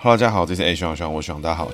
哈喽，大家好，这是 A 徐朗徐朗，我徐朗，大家好。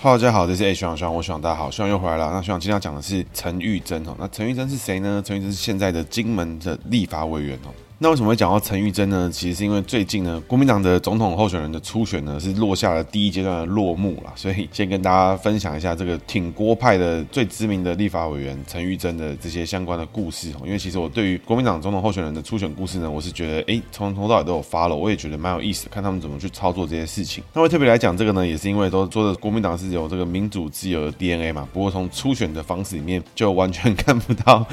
哈喽，大家好，这是 A 徐朗徐朗，我徐朗，大家好，徐朗又回来了。那徐朗今天要讲的是陈玉珍哦，那陈玉珍是谁呢？陈玉珍是现在的金门的立法委员哦。那为什么会讲到陈玉珍呢？其实是因为最近呢，国民党的总统候选人的初选呢，是落下了第一阶段的落幕了。所以先跟大家分享一下这个挺郭派的最知名的立法委员陈玉珍的这些相关的故事。因为其实我对于国民党总统候选人的初选故事呢，我是觉得，哎，从头到尾都有发了我也觉得蛮有意思的，看他们怎么去操作这些事情。那会特别来讲这个呢，也是因为都说的国民党是有这个民主自由的 DNA 嘛。不过从初选的方式里面，就完全 看不到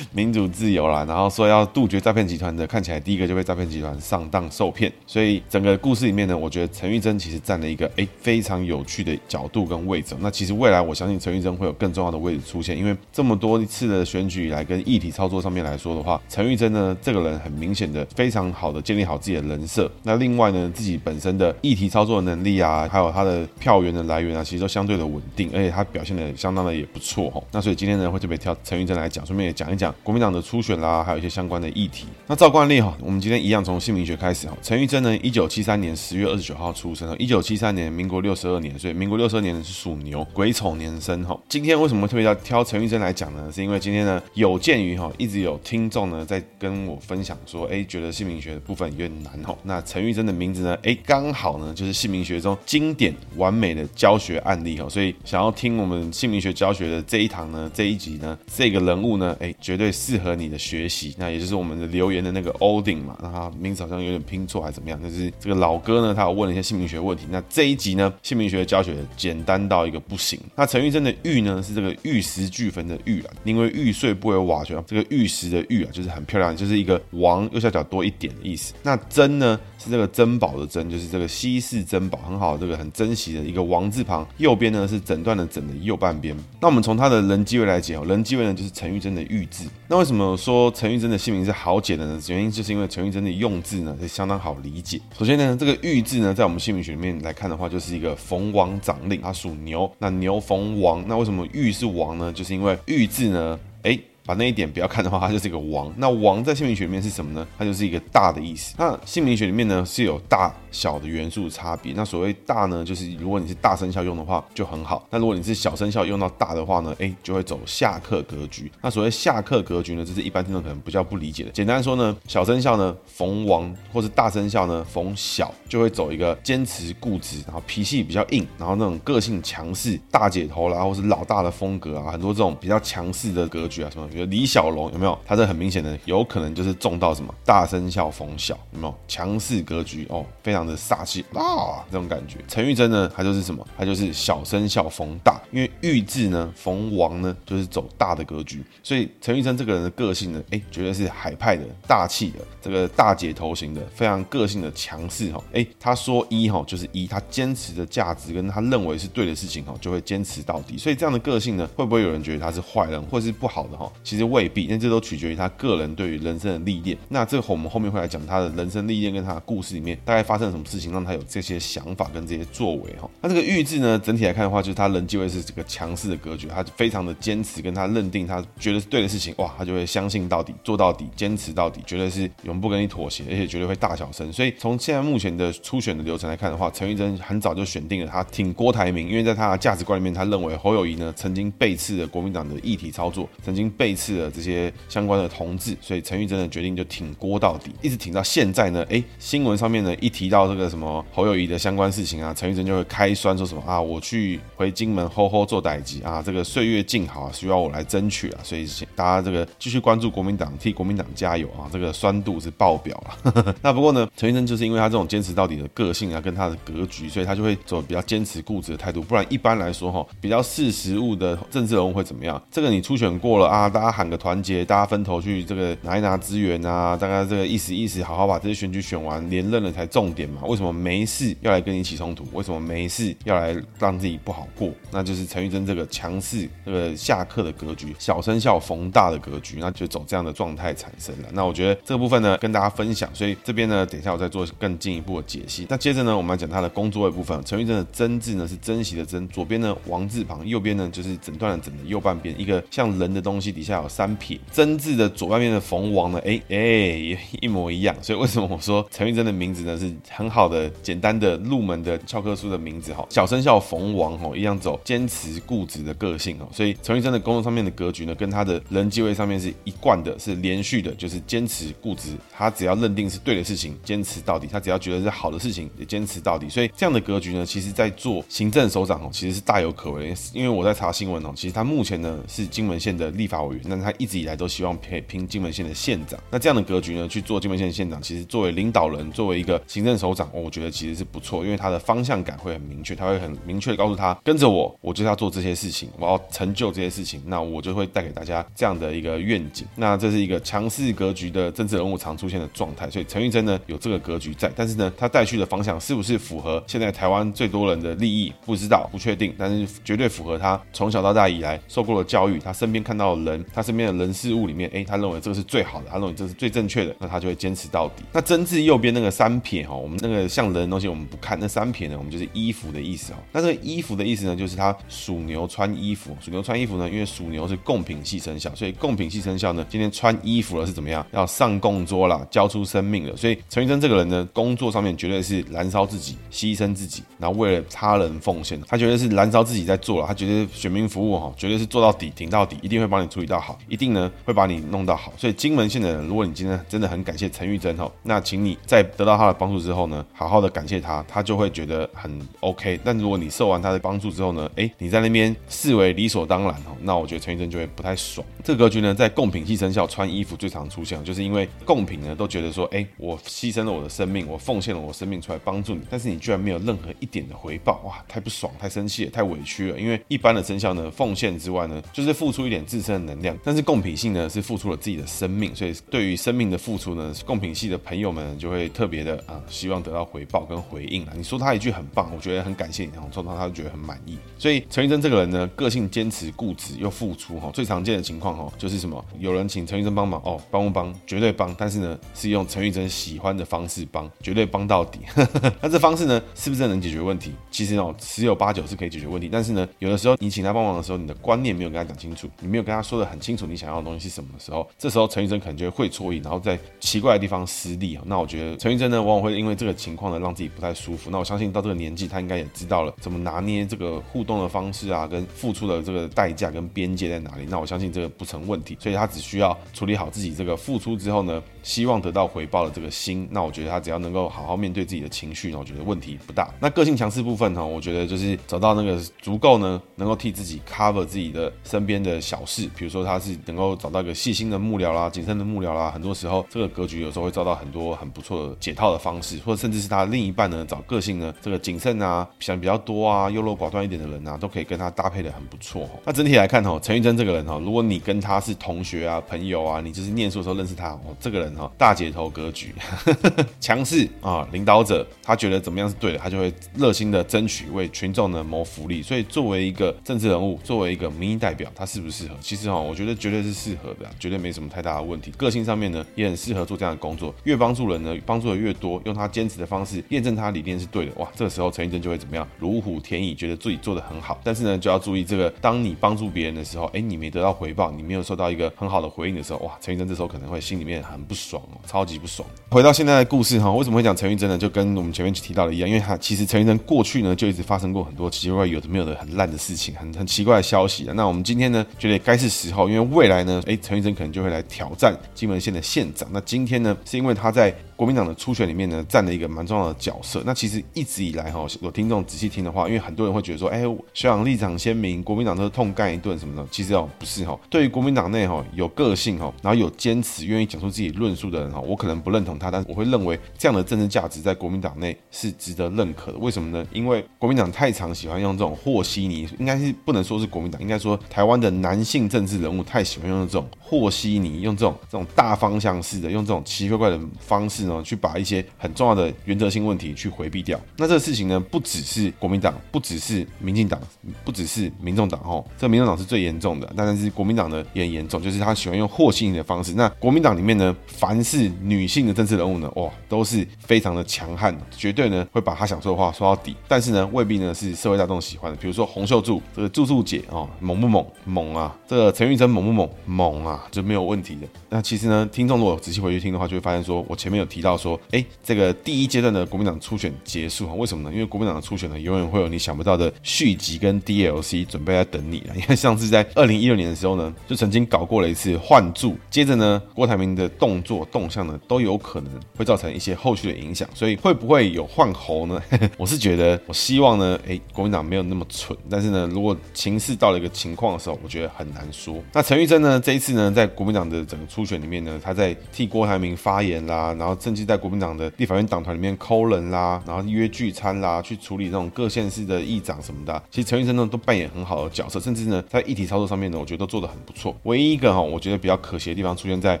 民主自由啦。然后说要杜绝诈骗集团的，看起来第一个就被诈骗。集团上当受骗，所以整个故事里面呢，我觉得陈玉珍其实占了一个诶非常有趣的角度跟位置。那其实未来我相信陈玉珍会有更重要的位置出现，因为这么多次的选举以来跟议题操作上面来说的话，陈玉珍呢这个人很明显的非常好的建立好自己的人设。那另外呢，自己本身的议题操作能力啊，还有他的票源的来源啊，其实都相对的稳定，而且他表现的相当的也不错哈。那所以今天呢会特别挑陈玉珍来讲，顺便也讲一讲国民党的初选啦，还有一些相关的议题。那照惯例哈，我们今天一样。从姓名学开始哈，陈玉珍呢，一九七三年十月二十九号出生，一九七三年，民国六十二年，所以民国六十二年是属牛，癸丑年生哈。今天为什么特别要挑陈玉珍来讲呢？是因为今天呢，有鉴于哈，一直有听众呢在跟我分享说，哎，觉得姓名学的部分有点难哈。那陈玉珍的名字呢，哎，刚好呢就是姓名学中经典完美的教学案例哈，所以想要听我们姓名学教学的这一堂呢，这一集呢，这个人物呢，哎，绝对适合你的学习。那也就是我们的留言的那个 Odin 嘛，那他。名字好像有点拼错还是怎么样？就是这个老哥呢，他有问了一些姓名学问题。那这一集呢，姓名学的教学简单到一个不行。那陈玉珍的玉呢，是这个玉石俱焚的玉啊，因为玉碎不为瓦全。这个玉石的玉啊，就是很漂亮，就是一个王右下角多一点的意思。那珍呢，是这个珍宝的珍，就是这个稀世珍宝，很好，这个很珍惜的一个王字旁。右边呢是诊断的诊的右半边。那我们从他的人机位来讲，人机位呢就是陈玉珍的玉字。那为什么说陈玉珍的姓名是好解的呢？原因就是因为陈玉珍的用字呢是相当好理解。首先呢，这个玉字呢，在我们姓名学里面来看的话，就是一个逢王掌令，它属牛。那牛逢王，那为什么玉是王呢？就是因为玉字呢，哎。把那一点不要看的话，它就是一个王。那王在姓名学里面是什么呢？它就是一个大的意思。那姓名学里面呢是有大小的元素差别。那所谓大呢，就是如果你是大生肖用的话就很好。那如果你是小生肖用到大的话呢，哎，就会走下克格局。那所谓下克格局呢，这是一般听众可能比较不理解的。简单说呢，小生肖呢逢王，或是大生肖呢逢小，就会走一个坚持固执，然后脾气比较硬，然后那种个性强势、大姐头啦，或是老大的风格啊，很多这种比较强势的格局啊什么比如。李小龙有没有？他这很明显的，有可能就是中到什么大生肖逢小，有没有强势格局哦？非常的煞气啊，这种感觉。陈玉珍呢，他就是什么？他就是小生肖逢大，因为玉字呢逢王呢，就是走大的格局。所以陈玉珍这个人的个性呢，哎，绝对是海派的大气的，这个大姐头型的，非常个性的强势哈。哎，他说一哈就是一，他坚持的价值跟他认为是对的事情哈，就会坚持到底。所以这样的个性呢，会不会有人觉得他是坏人或是不好的哈？其实未必，那这都取决于他个人对于人生的历练。那这个我们后面会来讲他的人生历练跟他的故事里面大概发生了什么事情，让他有这些想法跟这些作为哈。那这个玉字呢，整体来看的话，就是他人际位是这个强势的格局，他就非常的坚持，跟他认定他觉得是对的事情，哇，他就会相信到底，做到底，坚持到底，绝对是永不跟你妥协，而且绝对会大小声。所以从现在目前的初选的流程来看的话，陈玉珍很早就选定了他挺郭台铭，因为在他的价值观里面，他认为侯友宜呢曾经背刺了国民党的议题操作，曾经背刺了这些。相关的同志，所以陈玉珍的决定就挺郭到底，一直挺到现在呢。哎，新闻上面呢一提到到这个什么侯友谊的相关事情啊，陈玉珍就会开酸说什么啊，我去回金门吼吼做代志啊，这个岁月静好需要我来争取啊，所以大家这个继续关注国民党，替国民党加油啊，这个酸度是爆表了。那不过呢，陈玉珍就是因为他这种坚持到底的个性啊，跟他的格局，所以他就会走比较坚持固执的态度。不然一般来说哈，比较识时务的政治人物会怎么样？这个你初选过了啊，大家喊个团结。大家分头去这个拿一拿资源啊，大家这个意思意思，好好把这些选举选完，连任了才重点点嘛？为什么没事要来跟你起冲突？为什么没事要来让自己不好过？那就是陈玉珍这个强势、这个下课的格局，小生肖逢大的格局，那就走这样的状态产生了。那我觉得这个部分呢，跟大家分享。所以这边呢，等一下我再做更进一步的解析。那接着呢，我们来讲他的工作的部分。陈玉珍的珍字呢是珍惜的珍，左边呢王字旁，右边呢就是整段的整的右半边，一个像人的东西底下有三撇。珍字的左半边的逢王呢，哎哎，一模一样。所以为什么我说陈玉珍的名字呢是很好的、简单的入门的教科书的名字哈？小生肖逢王哈，一样走坚持固执的个性哦。所以陈玉珍的工作上面的格局呢，跟他的人际位上面是一贯的，是连续的，就是坚持固执。他只要认定是对的事情，坚持到底；他只要觉得是好的事情，也坚持到底。所以这样的格局呢，其实在做行政首长哦，其实是大有可为。因为我在查新闻哦，其实他目前呢是金门县的立法委员，但他一直以来都希望可以拼金门县的县长。那这样的格局呢，去做金门县县长，其实作为领导人，作为一个行政首长，我觉得其实是不错，因为他的方向感会很明确，他会很明确的告诉他，跟着我，我就是要做这些事情，我要成就这些事情，那我就会带给大家这样的一个愿景。那这是一个强势格局的政治人物常出现的状态，所以陈玉珍呢有这个格局在，但是呢，他带去的方向是不是符合现在台湾最多人的利益？不知道，不确定，但是绝对符合他从小到大以来受过的教育，他身边看到的人，他身边的人事物里面，哎，他认为这个是最好的，他认为这是最正确的，那他就会坚持到底。那珍字右边那个三撇哈，我们那个像人的东西我们不看，那三撇呢，我们就是衣服的意思哦。那这个衣服的意思呢，就是他属牛穿衣服，属牛穿衣服呢，因为属牛是贡品系生肖，所以贡品系生肖呢，今天穿衣服了是怎么样？要上供桌了，交出生命了。所以陈玉珍这个人呢，工作上面绝对是燃烧自己，牺牲自己，然后为了他人奉献。他绝对是燃烧自己在做了，他绝对选民服务哈，绝对是做到底，挺到底，一定会帮你处理到好，一定呢会把你弄到好。所以金门县的人，如果你今天真的很感谢陈玉珍哈，那请你在得到他的帮助之后呢，好好的感谢他，他就会觉得很 OK。但如果你受完他的帮助之后呢，哎，你在那边视为理所当然哦，那我觉得陈玉珍就会不太爽。这个格局呢，在贡品系生肖穿衣服最常出现，就是因为贡品呢都觉得说，哎，我牺牲了我的生命，我奉献了我生命出来帮助你，但是你居然没有任何一点的回报，哇，太不爽，太生气了，太委屈了。因为一般的生肖呢，奉献之外呢，就是付出一点自身的能量，但是贡品系呢是付出了自己的生命，所以对于生命的付出呢，贡品系的朋友们就会特别的啊，希望得到回报跟回应啊。你说他一句很棒，我觉得很感谢你，然后说他他就觉得很满意。所以陈玉珍这个人呢，个性坚持固执又付出哈，最常见的情况哈，就是什么？有人请陈玉珍帮忙哦，帮不帮？绝对帮，但是呢，是用陈玉珍喜欢的方式帮，绝对帮到底。那这方式呢，是不是能解决问题？其实哦，十有八九是可以解决问题。但是呢，有的时候你请他帮忙的时候，你的观念没有跟他讲清楚，你没有跟他说的很清楚，你想要的东西是什么的时候，这时候陈玉珍可能就会会错意，然后在奇怪的地方失利啊。那我觉得陈玉珍呢，往往会因为这个情况呢，让自己不太舒服。那我相信到这个年纪，他应该也知道了怎么拿捏这个互动的方式啊，跟付出的这个代价跟边界在哪里。那我相信这个不成问题，所以他只需要处理好自己这个付出之后呢，希望得到回报的这个心。那我觉得他只要能够好好面对自己的情绪，那我觉得问题不大。那个性强势部分哈，我觉得就是找到那个足够呢，能够替自己 cover 自己的身边的小事，比如说他是能够找到一个细心的幕僚啦、谨慎的幕僚啦，很多时候这个格局有时候会遭到很多很不错的解套的方式，或甚至是他另一半呢找个性呢这个谨慎啊、想比较多啊、优柔寡断一点的人啊，都可以跟他搭配的很不错。那整体来看哈，陈玉珍这个人哈，如果你跟他是同学啊、朋友啊，你就是念书的时候认识他哦，这个人哈大姐头格局，强势啊，领导者，他觉得怎么样是对的，他就会热心的争取为群众呢谋福利。所以作为一个政治人物，作为一个民意代表，他适不适合？其实哈，我觉得绝对是适合的，绝对没什么太大的问题。个性上面呢，也很适合做这样的工作。越帮助人呢，帮助的越多，用他坚持的方式验证他理念是对的，哇，这个时候陈玉珍就会怎么样？如虎添翼，觉得自己做得很好。但是呢，就要注意这个，当你帮助别人的时候，哎，你没得到回报，你没有受到一个很好的回应的时候，哇，陈玉珍这时候可能会心里面很不爽哦，超级不爽。回到现在的故事哈，为什么会讲陈玉珍呢？就跟我们前面提到的一样，因为他其实陈玉珍过去呢就一直发生过很多奇奇怪怪、有的没有的很烂的事情，很很奇怪的消息。那我们今天呢，觉得该是时候，因为未来呢，哎，陈玉珍可能就会来挑战金门县的县长。那今天呢，是因为他在国民党的初选里面呢，占了一个蛮重要的角色。那其实一直以来哈，有听众仔细听的话，因为很多人会觉得说，哎，学长立场鲜明，国民党都是痛干一顿什么的。其实哦，不是哈，对于国民党内哈有个性哈，然后有坚持、愿意讲出自己论述的人哈，我可能不认同他，但是我会认为这样的政治价值在国民党内是值得认可的。为什么呢？因为国民党太常喜欢用这种和稀泥，应该是不能说是国民党，应该说台湾的男性政治人物太喜欢用这种和稀泥，用这种这种大方向式的，用这种奇奇怪怪的方式。呢，去把一些很重要的原则性问题去回避掉。那这个事情呢，不只是国民党，不只是民进党，不只是民众党哦，这个民众党是最严重的，但是国民党呢也很严重，就是他喜欢用和稀泥的方式。那国民党里面呢，凡是女性的政治人物呢，哇，都是非常的强悍，绝对呢会把他想说的话说到底。但是呢，未必呢是社会大众喜欢的。比如说洪秀柱这个柱柱姐哦，猛不猛？猛啊！这个陈玉珍猛不猛？猛啊，就没有问题的。那其实呢，听众如果仔细回去听的话，就会发现说，我前面有提提到说，哎，这个第一阶段的国民党初选结束哈，为什么呢？因为国民党的初选呢，永远会有你想不到的续集跟 DLC 准备在等你了。因为上次在二零一六年的时候呢，就曾经搞过了一次换柱，接着呢，郭台铭的动作动向呢，都有可能会造成一些后续的影响。所以会不会有换候呢？我是觉得，我希望呢，哎，国民党没有那么蠢。但是呢，如果情势到了一个情况的时候，我觉得很难说。那陈玉珍呢，这一次呢，在国民党的整个初选里面呢，他在替郭台铭发言啦，然后甚至在国民党的立法院党团里面抠人啦，然后约聚餐啦，去处理这种各县市的议长什么的。其实陈玉生呢，都扮演很好的角色，甚至呢，在议题操作上面呢，我觉得都做得很不错。唯一一个哈，我觉得比较可惜的地方出现在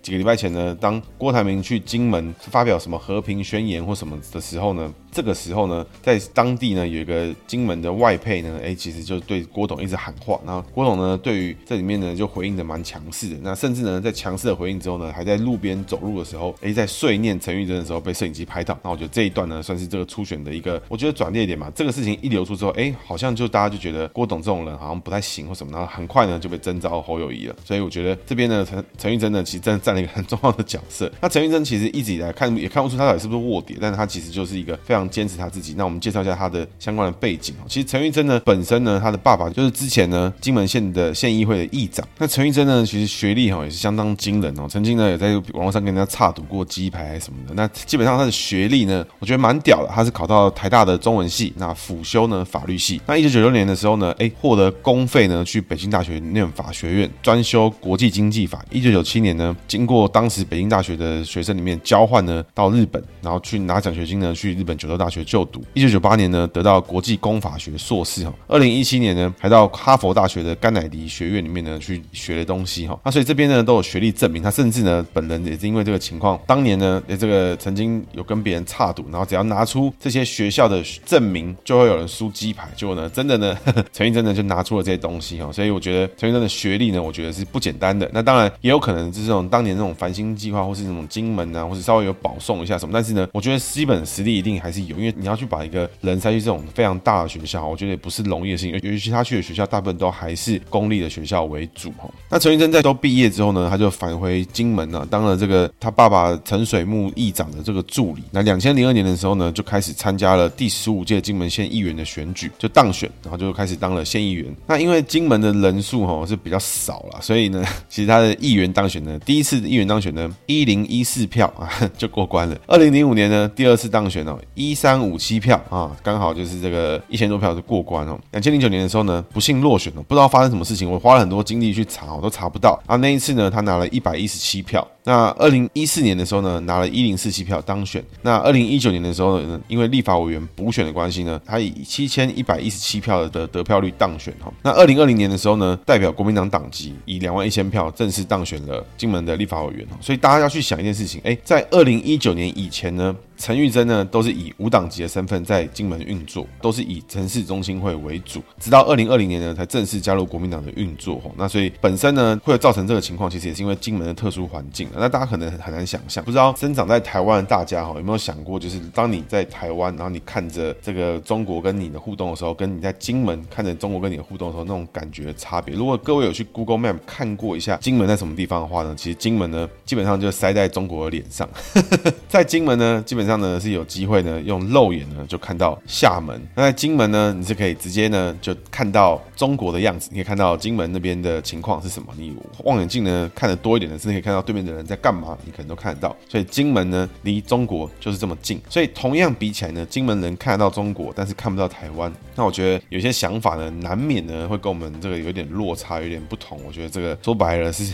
几个礼拜前呢，当郭台铭去金门发表什么和平宣言或什么的时候呢，这个时候呢，在当地呢有一个金门的外配呢，哎，其实就对郭董一直喊话，然后郭董呢对于这里面呢就回应的蛮强势的，那甚至呢在强势的回应之后呢，还在路边走路的时候，哎，在碎念陈玉珍的时候被摄影机拍到，那我觉得这一段呢算是这个初选的一个，我觉得转捩点嘛。这个事情一流出之后，哎，好像就大家就觉得郭董这种人好像不太行或什么，然后很快呢就被征召侯友谊了。所以我觉得这边呢陈陈玉珍呢其实真的占了一个很重要的角色。那陈玉珍其实一直以来看也看不出他到底是不是卧底，但是他其实就是一个非常坚持他自己。那我们介绍一下他的相关的背景。其实陈玉珍呢本身呢他的爸爸就是之前呢金门县的县议会的议长。那陈玉珍呢其实学历哈也是相当惊人哦，曾经呢也在网络上跟人家差赌过鸡排什么的。那基本上他的学历呢，我觉得蛮屌的。他是考到台大的中文系，那辅修呢法律系。那一九九六年的时候呢，哎获得公费呢去北京大学念法学院，专修国际经济法。一九九七年呢，经过当时北京大学的学生里面交换呢到日本，然后去拿奖学金呢去日本九州大学就读。一九九八年呢得到国际公法学硕士哈。二零一七年呢还到哈佛大学的甘乃迪学院里面呢去学的东西哈。那所以这边呢都有学历证明，他甚至呢本人也是因为这个情况，当年呢也这个曾经有跟别人差赌，然后只要拿出这些学校的证明，就会有人输鸡排。结果呢真的呢 陈玉珍呢就拿出了这些东西哈。所以我觉得陈玉珍的学历呢，我觉得是不简单的。那当然也有可能就是这种当年那种繁星计划，或是那种金门啊，或是稍微有保送一下什么。但是呢，我觉得基本实力一定还是有，因为你要去把一个人塞去这种非常大的学校，我觉得也不是容易的事情。尤其他去的学校大部分都还是公立的学校为主哈。那陈玉珍在都毕业之后呢，他就返回金门呢，当了这个他爸爸陈水木议长的这个助理。那两千零二年的时候呢，就开始参加了第十五届金门县议员的选举，就当选，然后就开始当了县议员。那因为金门的人数哈是比较少了，所以呢，其实他的议员当选呢，第一次议员当选呢，一零一四票啊就过关了。二零零五年呢，第二次当选哦，一三五七票啊，刚好就是这个一千多票就过关哦。两千零九年的时候呢，不幸落选了，不知道发生什么事情，我花了很多精力去查，我都查不到。啊，那一次呢，他拿了一百一十七票。那二零一四年的时候呢，拿了一零四七票当选。那二零一九年的时候呢，因为立法委员补选的关系呢，他以七千一百一十七票的得票率当选哈。那二零二零年的时候呢，代表国民党党籍以两万一千票正式当选了金门的立法委员。所以大家要去想一件事情，哎，在二零一九年以前呢，陈玉珍呢都是以无党籍的身份在金门运作，都是以城市中心会为主，直到二零二零年呢才正式加入国民党的运作。那所以本身呢会造成这个情况，其实也是因为金门的特殊环境。那大家可能很难想象，不知道生长在台湾的大家哈有没有想过，就是当你在台湾，然后你看着这个中国跟你的互动的时候，跟你在金门看着中国跟你的互动的时候，那种感觉的差别。如果各位有去 Google Map 看过一下金门在什么地方的话呢，其实金门呢基本上就塞在中国的脸上。在金门呢，基本上呢是有机会呢用肉眼呢就看到厦门。那在金门呢，你是可以直接呢就看到中国的样子，你可以看到金门那边的情况是什么。你望远镜呢看得多一点的，是可以看到对面的人在干嘛。你可能都看得到，所以金门呢离中国就是这么近，所以同样比起来呢，金门人看得到中国，但是看不到台湾。那我觉得有些想法呢，难免呢会跟我们这个有点落差，有点不同。我觉得这个说白了是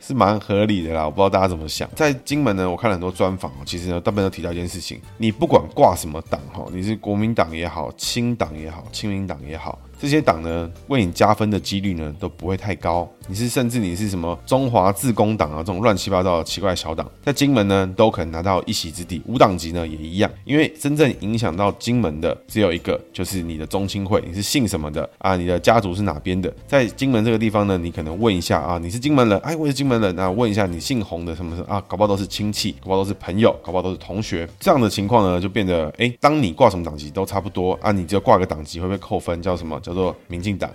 是蛮合理的啦，我不知道大家怎么想。在金门呢，我看了很多专访，其实呢大部分都提到一件事情：你不管挂什么党哈，你是国民党也好，亲党也好，亲民党也好。这些党呢，为你加分的几率呢都不会太高。你是甚至你是什么中华自公党啊这种乱七八糟的奇怪小党，在金门呢都可能拿到一席之地。无党籍呢也一样，因为真正影响到金门的只有一个，就是你的宗亲会，你是姓什么的啊？你的家族是哪边的？在金门这个地方呢，你可能问一下啊，你是金门人？哎，我是金门人啊，问一下你姓洪的什么什么啊？搞不好都是亲戚，搞不好都是朋友，搞不好都是同学。这样的情况呢，就变得哎，当你挂什么党籍都差不多啊，你只要挂个党籍会被扣分，叫什么？叫做民进党。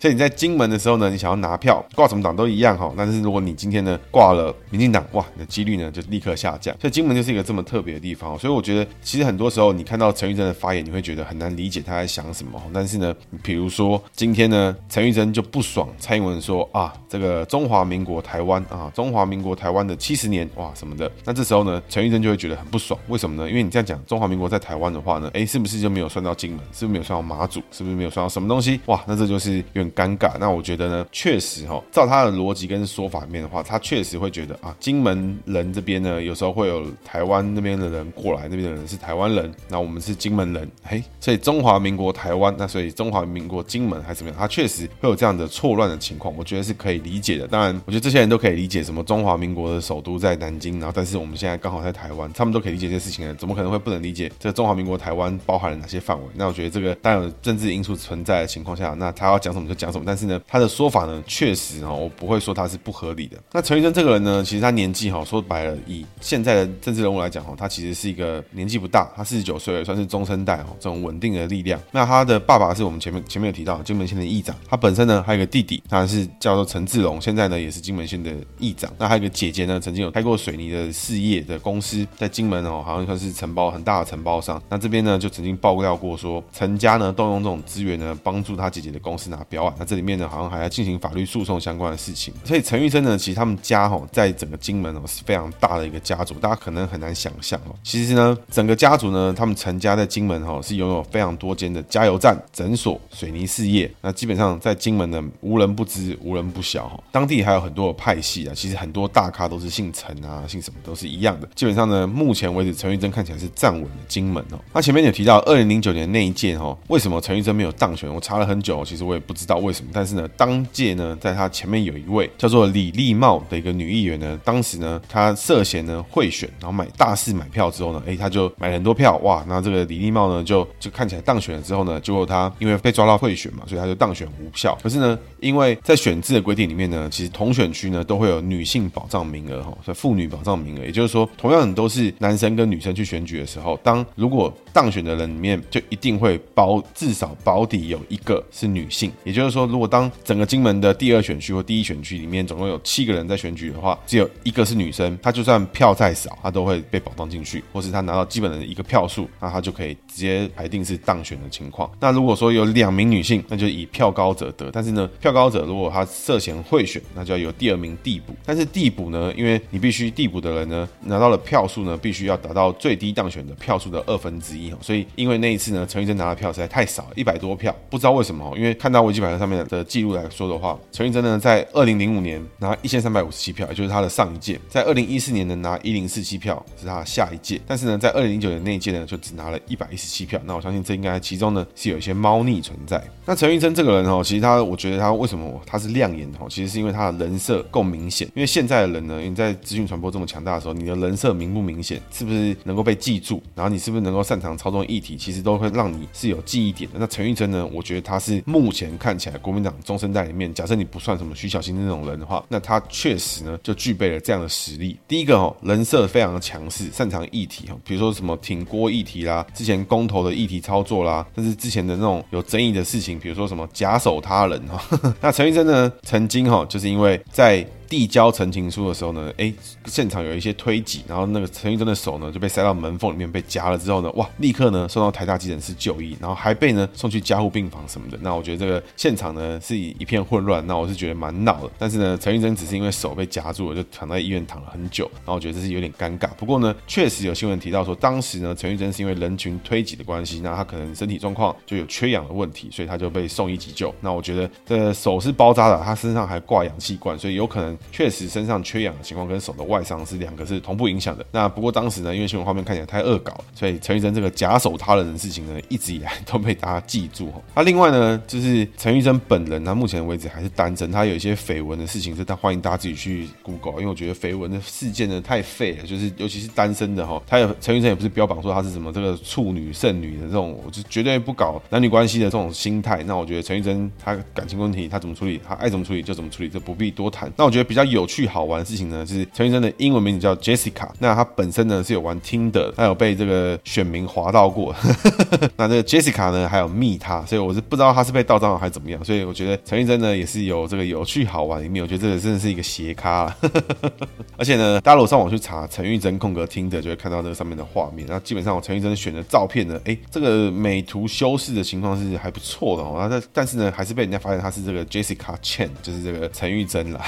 所以你在金门的时候呢，你想要拿票挂什么党都一样哈。但是如果你今天呢挂了民进党，哇，你的几率呢就立刻下降。所以金门就是一个这么特别的地方。所以我觉得，其实很多时候你看到陈玉珍的发言，你会觉得很难理解他在想什么。但是呢，比如说今天呢，陈玉珍就不爽蔡英文说啊，这个中华民国台湾啊，中华民国台湾的七十年哇什么的。那这时候呢，陈玉珍就会觉得很不爽。为什么呢？因为你这样讲中华民国在台湾的话呢，哎，是不是就没有算到金门？是不是没有算到马祖？是不是没有算到什么东西？哇，那这就是有点尴尬。那我觉得呢，确实哈，照他的逻辑跟说法里面的话，他确实会觉得啊，金门人这边呢，有时候会有台湾那边的人过来，那边的人是台湾人，那我们是金门人，嘿，所以中华民国台湾，那所以中华民国金门还是怎么样？他确实会有这样的错乱的情况，我觉得是可以理解的。当然，我觉得这些人都可以理解，什么中华民国的首都在南京，然后但是我们现在刚好在台湾，他们都可以理解这些事情的，怎么可能会不能理解这中华民国台湾包含了哪些范围？那我觉得这个当然有政治因素存在的情况下，那他要讲什么就讲什么，但是呢，他的说法呢，确实哈，我不会说他是不合理的。那陈玉珍这个人呢，其实他年纪哈，说白了，以现在的政治人物来讲哈，他其实是一个年纪不大，他四十九岁了，算是中生代哦，这种稳定的力量。那他的爸爸是我们前面前面有提到金门县的议长，他本身呢还有个弟弟，他是叫做陈志龙，现在呢也是金门县的议长。那还有个姐姐呢，曾经有开过水泥的事业的公司，在金门哦，好像算是承包很大的承包商。那这边呢就曾经爆料过说，陈家呢动用这种资源呢帮助他姐姐的公司拿标案。那这里面呢好像还要进行法律诉讼相关的事情。所以陈玉珍呢，其实他们家哈在整个金门哦是非常大的一个家族，大家可能很难想象哦。其实呢，整个家族呢，他们陈家在金门哈是拥有非常多间的加油站、诊所、水泥事业。那基本上在金门呢，无人不知、无人不晓哈。当地还有很多的派系啊，其实很多大咖都是姓陈啊，姓什么都是一样的。基本上呢，目前为止，陈玉珍看起来是站稳了金门哦。那前面有提到二零零九年那一届哈，为什么陈玉珍没有当选？我查了很久，其实我也不知道为什么。但是呢，当届呢，在他前面有一位叫做李丽茂的一个女议员呢，当时呢，她涉嫌呢贿选，然后买大肆买票之后呢，哎，她就买了很多票，哇，那这个李丽茂呢，就就看起来当选了之后呢，结果她因为被抓到贿选嘛，所以她就当选无效。可是呢，因为在选制的规定里面呢，其实同选区呢都会有女性保障名额哈，所以妇女保障名额，也就是说，同样都是男生跟女生去选举的时候，当如果当选的人里面就一定会保至少保底有一个是女性，也就是说，如果当整个金门的第二选区或第一选区里面总共有七个人在选举的话，只有一个是女生，她就算票再少，她都会被保障进去，或是她拿到基本的一个票数，那她就可以直接排定是当选的情况。那如果说有两名女性，那就以票高者得。但是呢，票高者如果他涉嫌贿选，那就要由第二名递补。但是递补呢，因为你必须递补的人呢拿到了票数呢，必须要达到最低当选的票数的二分之一。所以因为那一次呢，陈玉珍拿的票实在太少，一百多票，不知道为什么。因为看到维基百科上面的记录来说的话，陈玉珍呢在二零零五年拿一千三百五十七票，也就是他的上一届；在二零一四年呢拿一零四七票，是他的下一届。但是呢，在二零零九年那一届呢，就只拿了一百一十七票。那我相信这应该其中呢是有一些猫腻存在。那陈玉珍这个人哦，其实他我觉得他为什么他是亮眼的哦，其实是因为他的人设够明显。因为现在的人呢，因为在资讯传播这么强大的时候，你的人设明不明显，是不是能够被记住，然后你是不是能够擅长操纵议题，其实都会让你是有记忆点的。那陈玉珍呢，我觉得他是目前看起来国民党中生代里面，假设你不算什么徐小新那种人的话，那他确实呢就具备了这样的实力。第一个哦，人设非常的强势，擅长议题哦，比如说什么挺郭议题啦，之前公投的议题操作啦，甚至之前的那种有争议的事情，比如说什么假手他人哈。那陈玉珍呢，曾经哈就是因为在递交陈情书的时候呢，哎，现场有一些推挤，然后那个陈玉珍的手呢就被塞到门缝里面被夹了之后呢，哇，立刻呢送到台大急诊室就医，然后还被呢送去加护病房什么的。那我觉得这个现场呢是一片混乱，那我是觉得蛮闹的。但是呢，陈玉珍只是因为手被夹住了，就躺在医院躺了很久，然后我觉得这是有点尴尬。不过呢，确实有新闻提到说，当时呢陈玉珍是因为人群推挤的关系，那他可能身体状况就有缺氧的问题，所以他就被送医急救。那我觉得这手是包扎的，他身上还挂氧气罐，所以有可能。确实身上缺氧的情况跟手的外伤是两个是同步影响的。那不过当时呢，因为新闻画面看起来太恶搞，所以陈玉珍这个假手他人的事情呢，一直以来都被大家记住。那另外呢，就是陈玉珍本人，他目前为止还是单身，他有一些绯闻的事情，是他欢迎大家自己去 Google，因为我觉得绯闻的事件呢太废了，就是尤其是单身的哈，他有陈玉珍也不是标榜说他是什么这个处女剩女的这种，我就绝对不搞男女关系的这种心态。那我觉得陈玉珍他感情问题他怎么处理，他爱怎么处理就怎么处理，这不必多谈。那我觉得比较有趣好玩的事情呢，就是陈玉珍的英文名字叫 Jessica，那他本身呢是有玩 Tinder，他有被这个选民划到过。那这个 Jessica 呢还有密他，所以我是不知道他是被盗账号还是怎么样。所以我觉得陈玉珍呢也是有这个有趣好玩的一面，我觉得这个真的是一个斜咖。而且呢，大家如果上网去查陈玉珍空格 Tinder，就会看到这个上面的画面。那基本上我陈玉珍选的照片呢，哎，这个美图修饰的情况是还不错的哦。那但是呢，还是被人家发现他是这个 Jessica Chen，就是这个陈玉珍啦。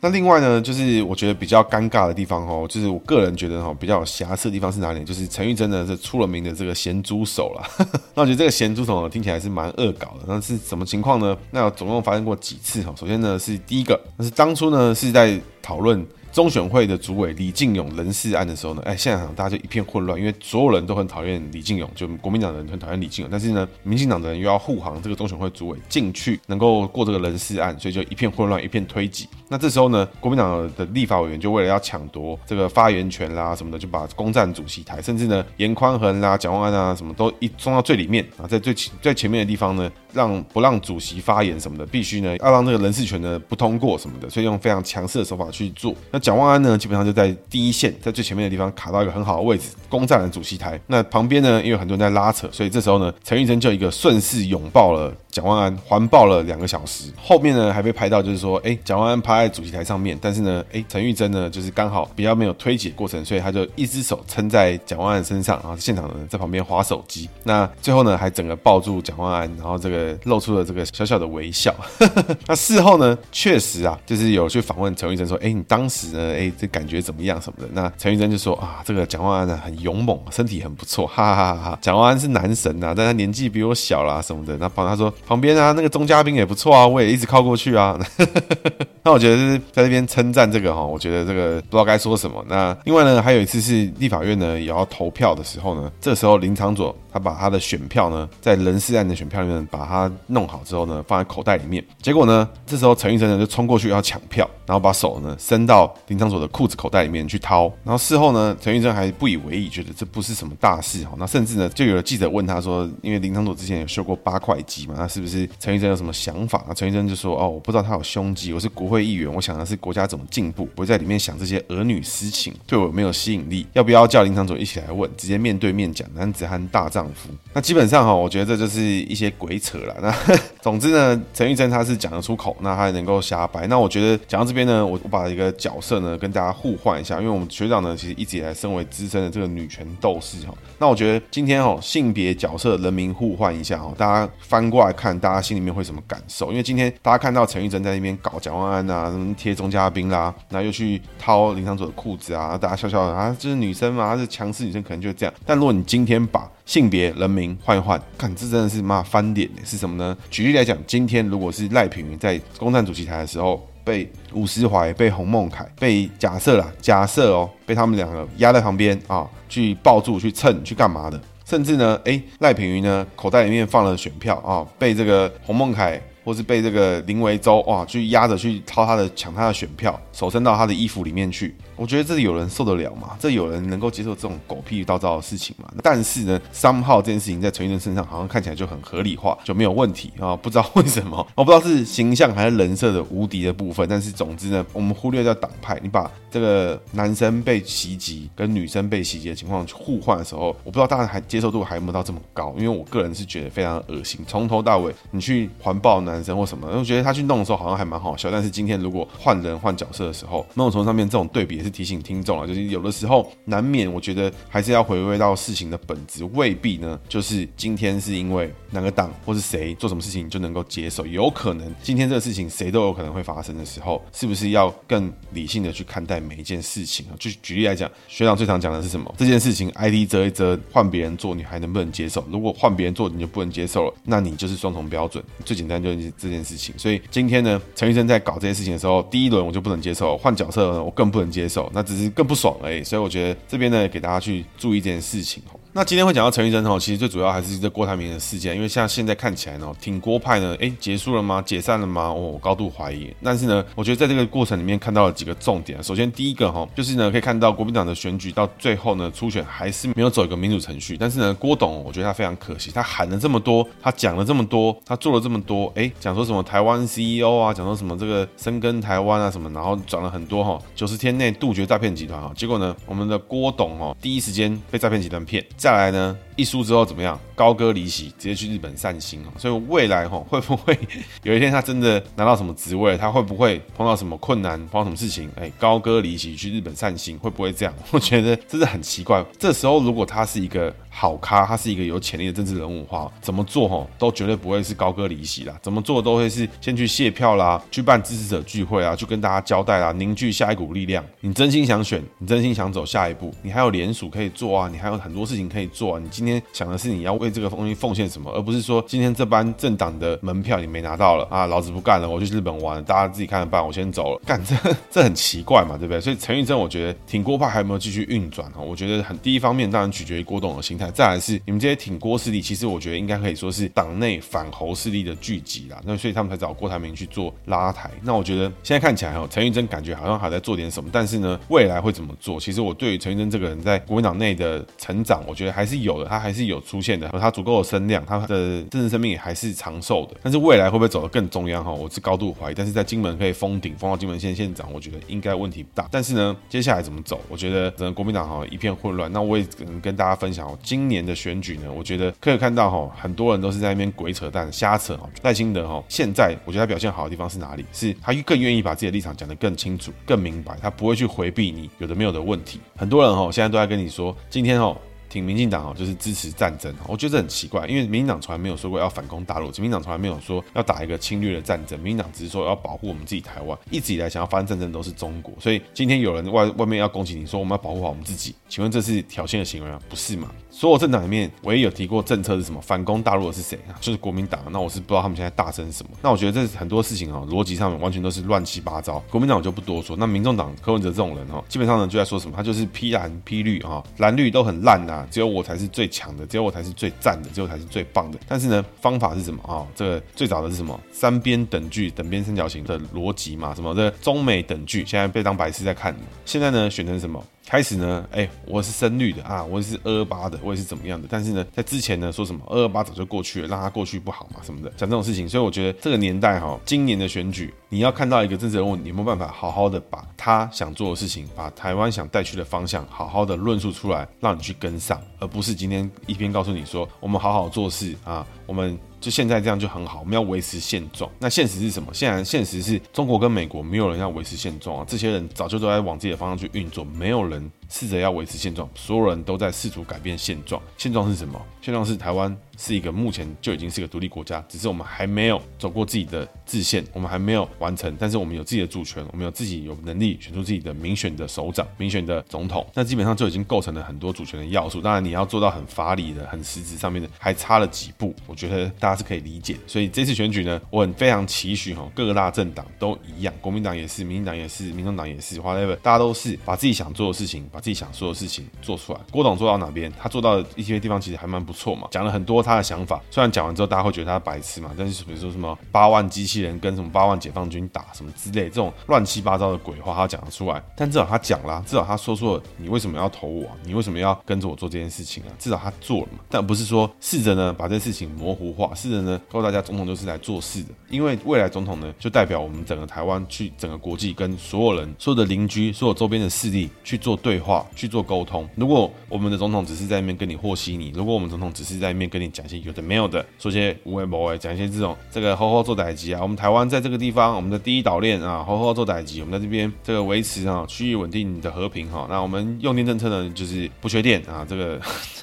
那另外呢，就是我觉得比较尴尬的地方哦，就是我个人觉得哈，比较有瑕疵的地方是哪里？就是陈玉珍呢是出了名的这个咸猪手啦。那我觉得这个咸猪手呢听起来是蛮恶搞的。那是什么情况呢？那总共发生过几次哈？首先呢是第一个，那是当初呢是在讨论。中选会的主委李进勇人事案的时候呢，哎，现场大家就一片混乱，因为所有人都很讨厌李进勇，就国民党的人很讨厌李进勇，但是呢，民进党的人又要护航这个中选会主委进去能够过这个人事案，所以就一片混乱，一片推挤。那这时候呢，国民党的立法委员就为了要抢夺这个发言权啦什么的，就把攻占主席台，甚至呢，严宽恒啦、蒋万安啊什么都一冲到最里面啊，在最前最前面的地方呢，让不让主席发言什么的，必须呢要让这个人事权呢不通过什么的，所以用非常强势的手法去做。那蒋万安呢，基本上就在第一线，在最前面的地方卡到一个很好的位置，攻占了主席台。那旁边呢，因为很多人在拉扯，所以这时候呢，陈玉珍就一个顺势拥抱了蒋万安，环抱了两个小时。后面呢，还被拍到就是说，哎，蒋万安趴在主席台上面，但是呢，哎，陈玉珍呢，就是刚好比较没有推挤过程，所以他就一只手撑在蒋万安身上，然后现场的人在旁边划手机。那最后呢，还整个抱住蒋万安，然后这个露出了这个小小的微笑。那事后呢，确实啊，就是有去访问陈玉珍说，哎，你当时呢，哎。这感觉怎么样什么的？那陈玉珍就说啊，这个蒋万安呢很勇猛，身体很不错，哈哈哈哈。蒋万安是男神呐、啊，但他年纪比我小啦什么的。那帮他说旁边啊那个钟嘉宾也不错啊，我也一直靠过去啊。那我觉得是在这边称赞这个哈，我觉得这个不知道该说什么。那另外呢，还有一次是立法院呢也要投票的时候呢，这时候林长佐他把他的选票呢在人事案的选票里面把它弄好之后呢放在口袋里面，结果呢这时候陈玉珍呢就冲过去要抢票，然后把手呢伸到林昶佐的。裤子口袋里面去掏，然后事后呢，陈玉珍还不以为意，觉得这不是什么大事哈。那甚至呢，就有记者问他说，因为林昶佐之前有修过八块肌嘛，那是不是陈玉珍有什么想法？那陈玉珍就说，哦，我不知道他有胸肌，我是国会议员，我想的是国家怎么进步，不在里面想这些儿女私情，对我有没有吸引力？要不要叫林昶佐一起来问？直接面对面讲，男子汉大丈丈夫。那基本上哈，我觉得这就是一些鬼扯了。那 总之呢，陈玉珍她是讲得出口，那他还能够瞎掰。那我觉得讲到这边呢，我我把一个角色呢跟大家互换一下，因为我们学长呢，其实一直以来身为资深的这个女权斗士哈，那我觉得今天哦，性别角色人名互换一下哦，大家翻过来看，大家心里面会什么感受？因为今天大家看到陈玉珍在那边搞蒋万安啊，什么贴钟嘉宾啦，然后又去掏林昶佐的裤子啊，大家笑笑啊，这是女生嘛，她是强势女生，可能就这样。但如果你今天把性别人名换一换，看这真的是妈翻脸的，是什么呢？举例来讲，今天如果是赖品妤在攻占主席台的时候。被吴思怀、被洪孟凯、被假设啦，假设哦，被他们两个压在旁边啊，去抱住、去蹭、去干嘛的？甚至呢，哎，赖品妤呢，口袋里面放了选票啊，被这个洪孟凯或是被这个林维洲哇，去压着去掏他的、抢他的选票，手伸到他的衣服里面去。我觉得这里有人受得了吗？这有人能够接受这种狗屁倒灶的事情吗？但是呢三号这件事情在陈玉珍身上好像看起来就很合理化，就没有问题啊？不知道为什么，我不知道是形象还是人设的无敌的部分。但是总之呢，我们忽略掉党派，你把这个男生被袭击跟女生被袭击的情况互换的时候，我不知道大家还接受度还有没有到这么高？因为我个人是觉得非常恶心，从头到尾你去环抱男男生或什么，我觉得他去弄的时候好像还蛮好笑。但是今天如果换人换角色的时候，那我从上面这种对比也。是提醒听众啊，就是有的时候难免，我觉得还是要回归到事情的本质，未必呢，就是今天是因为哪个党或是谁做什么事情就能够接受，有可能今天这个事情谁都有可能会发生的时候，是不是要更理性的去看待每一件事情啊？就举例来讲，学长最常讲的是什么？这件事情 ID 遮一遮，换别人做，你还能不能接受？如果换别人做你就不能接受了，那你就是双重标准。最简单就是这件事情。所以今天呢，陈医生在搞这件事情的时候，第一轮我就不能接受，换角色呢我更不能接受，那只是更不爽而已。所以我觉得这边呢，给大家去注意一件事情。那今天会讲到陈玉珍哦，其实最主要还是这郭台铭的事件，因为像现在看起来呢，挺郭派呢，哎，结束了吗？解散了吗？哦，我高度怀疑。但是呢，我觉得在这个过程里面看到了几个重点。首先第一个哈，就是呢可以看到国民党的选举到最后呢初选还是没有走一个民主程序。但是呢，郭董我觉得他非常可惜，他喊了这么多，他讲了这么多，他做了这么多，哎，讲说什么台湾 CEO 啊，讲说什么这个深耕台湾啊什么，然后转了很多哈，九十天内杜绝诈骗集团哈，结果呢，我们的郭董哦第一时间被诈骗集团骗，下来呢。一输之后怎么样？高歌离席，直接去日本散心哦。所以未来哈会不会有一天他真的拿到什么职位？他会不会碰到什么困难？碰到什么事情？哎，高歌离席去日本散心，会不会这样？我觉得这是很奇怪。这时候如果他是一个好咖，他是一个有潜力的政治人物的话，怎么做哈都绝对不会是高歌离席啦。怎么做都会是先去卸票啦，去办支持者聚会啊，去跟大家交代啦，凝聚下一股力量。你真心想选，你真心想走下一步，你还有联署可以做啊，你还有很多事情可以做啊。你今今天想的是你要为这个东西奉献什么，而不是说今天这班政党的门票你没拿到了啊，老子不干了，我去日本玩，大家自己看着办，我先走了。干 这这很奇怪嘛，对不对？所以陈玉珍，我觉得挺郭派还没有继续运转啊？我觉得很第一方面当然取决于郭董的心态，再来是你们这些挺郭势力，其实我觉得应该可以说是党内反侯势力的聚集啦。那所以他们才找郭台铭去做拉台。那我觉得现在看起来哈，陈玉珍感觉好像还在做点什么，但是呢，未来会怎么做？其实我对于陈玉珍这个人在国民党内的成长，我觉得还是有的。他他还是有出现的，和他足够的声量，他的政治生命也还是长寿的。但是未来会不会走得更中央哈？我是高度怀疑。但是在金门可以封顶，封到金门县县长，我觉得应该问题不大。但是呢，接下来怎么走？我觉得整个国民党哈一片混乱。那我也可能跟大家分享哦，今年的选举呢，我觉得可以看到哈，很多人都是在那边鬼扯淡、瞎扯哈。赖清德哈，现在我觉得他表现好的地方是哪里？是他更愿意把自己的立场讲得更清楚、更明白，他不会去回避你有的没有的问题。很多人哈现在都在跟你说，今天哈。挺民进党哦，就是支持战争。我觉得这很奇怪，因为民进党从来没有说过要反攻大陆，民进党从来没有说要打一个侵略的战争。民进党只是说要保护我们自己台湾，一直以来想要发生战争都是中国。所以今天有人外外面要攻击你说我们要保护好我们自己，请问这是挑衅的行为吗？不是吗？所有政党里面唯一有提过政策是什么？反攻大陆的是谁啊？就是国民党。那我是不知道他们现在大声什么。那我觉得这很多事情啊，逻辑上面完全都是乱七八糟。国民党我就不多说。那民众党柯文哲这种人哈，基本上呢就在说什么？他就是批蓝批绿啊，蓝绿都很烂呐，只有我才是最强的，只有我才是最赞的，只有才是最棒的。但是呢，方法是什么啊？这个最早的是什么？三边等距、等边三角形的逻辑嘛？什么这中美等距？现在被当白痴在看。现在呢，选成什么？开始呢，哎、我是深绿的啊，我是二二八的，我也是怎么样的？但是呢，在之前呢，说什么二二八早就过去了，让它过去不好嘛，什么的，讲这种事情。所以我觉得这个年代哈，今年的选举，你要看到一个政治人物，你有没有办法好好的把他想做的事情，把台湾想带去的方向，好好的论述出来，让你去跟上，而不是今天一边告诉你说，我们好好做事啊，我们。就现在这样就很好，我们要维持现状。那现实是什么？现在现实是中国跟美国没有人要维持现状啊，这些人早就都在往自己的方向去运作，没有人试着要维持现状，所有人都在试图改变现状。现状是什么？现状是台湾是一个目前就已经是个独立国家，只是我们还没有走过自己的制宪，我们还没有完成，但是我们有自己的主权，我们有自己有能力选出自己的民选的首长、民选的总统，那基本上就已经构成了很多主权的要素。当然，你要做到很法理的、很实质上面的，还差了几步。我觉得大家是可以理解的。所以这次选举呢，我很非常期许哈，各个大政党都一样，国民党也是，民进党也是，民众党也是，whatever，大家都是把自己想做的事情，把自己想说的事情做出来。郭董做到哪边？他做到的一些地方其实还蛮不错嘛，讲了很多他的想法。虽然讲完之后大家会觉得他白痴嘛，但是比如说什么八万机器人跟什么八万解放军打什么之类这种乱七八糟的鬼话，他讲得出来。但至少他讲了，至少他说出了你为什么要投我，你为什么要跟着我做这件事情啊？至少他做了嘛，但不是说试着呢把这事情模糊化，试着呢告诉大家总统就是来做事的。因为未来总统呢就代表我们整个台湾去整个国际跟所有人、所有的邻居、所有周边的势力去做对话、去做沟通。如果我们的总统只是在那边跟你和稀泥，如果我们总统只是在那边跟你讲一些有的没有的，说些无谓无谓，讲一些这种这个好好做代志啊，我们台湾在这个地方，我们的第一岛链啊，好好做代志，我们在这边这个维持啊区域稳定的和平哈。那我们用电政策呢，就是不缺电啊，这个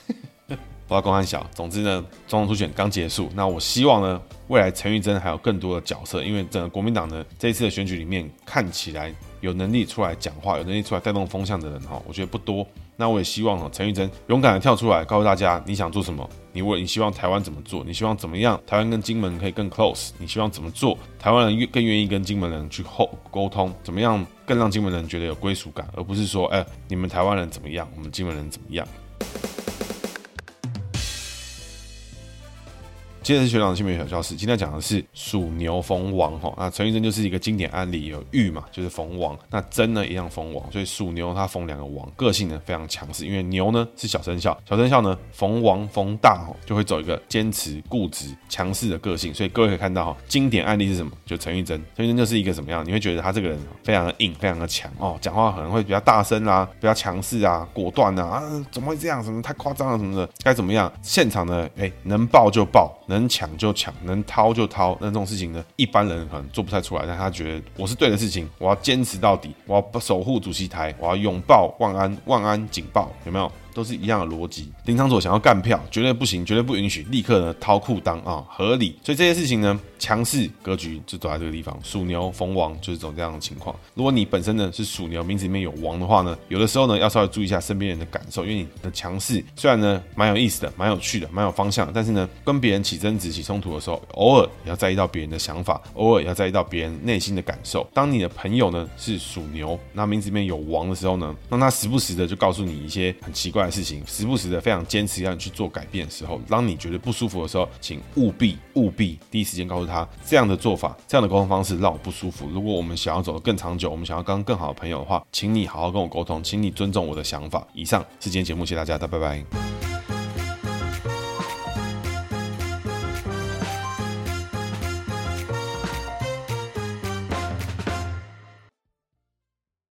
不知道公安小。总之呢，总统初选刚结束，那我希望呢，未来陈玉珍还有更多的角色，因为整个国民党呢这一次的选举里面看起来有能力出来讲话、有能力出来带动风向的人哈，我觉得不多。那我也希望哦，陈玉珍勇敢的跳出来，告诉大家你想做什么。你问你希望台湾怎么做？你希望怎么样？台湾跟金门可以更 close？你希望怎么做？台湾人越更愿意跟金门人去沟沟通？怎么样更让金门人觉得有归属感？而不是说，哎、你们台湾人怎么样？我们金门人怎么样？接着是学长的新闻小教室，今天讲的是属牛逢王哈，那陈玉珍就是一个经典案例，有玉嘛，就是逢王，那真呢一样逢王，所以属牛它逢两个王，个性呢非常强势，因为牛呢是小生肖，小生肖呢逢王逢大哈，就会走一个坚持固执强势的个性，所以各位可以看到哈，经典案例是什么？就陈玉珍，陈玉珍就是一个怎么样？你会觉得他这个人非常的硬，非常的强哦，讲话可能会比较大声啦，比较强势啊，果断啊，啊怎么会这样？什么太夸张了什么的？该怎么样？现场呢，哎，能爆就爆。能抢就抢，能掏就掏，那这种事情呢，一般人可能做不太出来。但他觉得我是对的事情，我要坚持到底，我要守护主席台，我要拥抱万安，万安警报，有没有？都是一样的逻辑。林场佐想要干票，绝对不行，绝对不允许，立刻呢掏裤裆啊，合理。所以这些事情呢，强势格局就走在这个地方。属牛逢王就是走这样的情况。如果你本身呢是属牛，名字里面有王的话呢，有的时候呢要稍微注意一下身边人的感受，因为你的强势虽然呢蛮有意思的，蛮有趣的，蛮有方向，但是呢跟别人起争执、起冲突的时候，偶尔也要在意到别人的想法，偶尔也要在意到别人内心的感受。当你的朋友呢是属牛，那名字里面有王的时候呢，让他时不时的就告诉你一些很奇怪的事情，时不时的非常坚持让你去做改变的时候，当你觉得不舒服的时候，请务必务必第一时间告诉他，这样的做法，这样的沟通方式让我不舒服。如果我们想要走得更长久，我们想要刚更好的朋友的话，请你好好跟我沟通，请你尊重我的想法。以上是今天节目，谢谢大家，大家拜拜。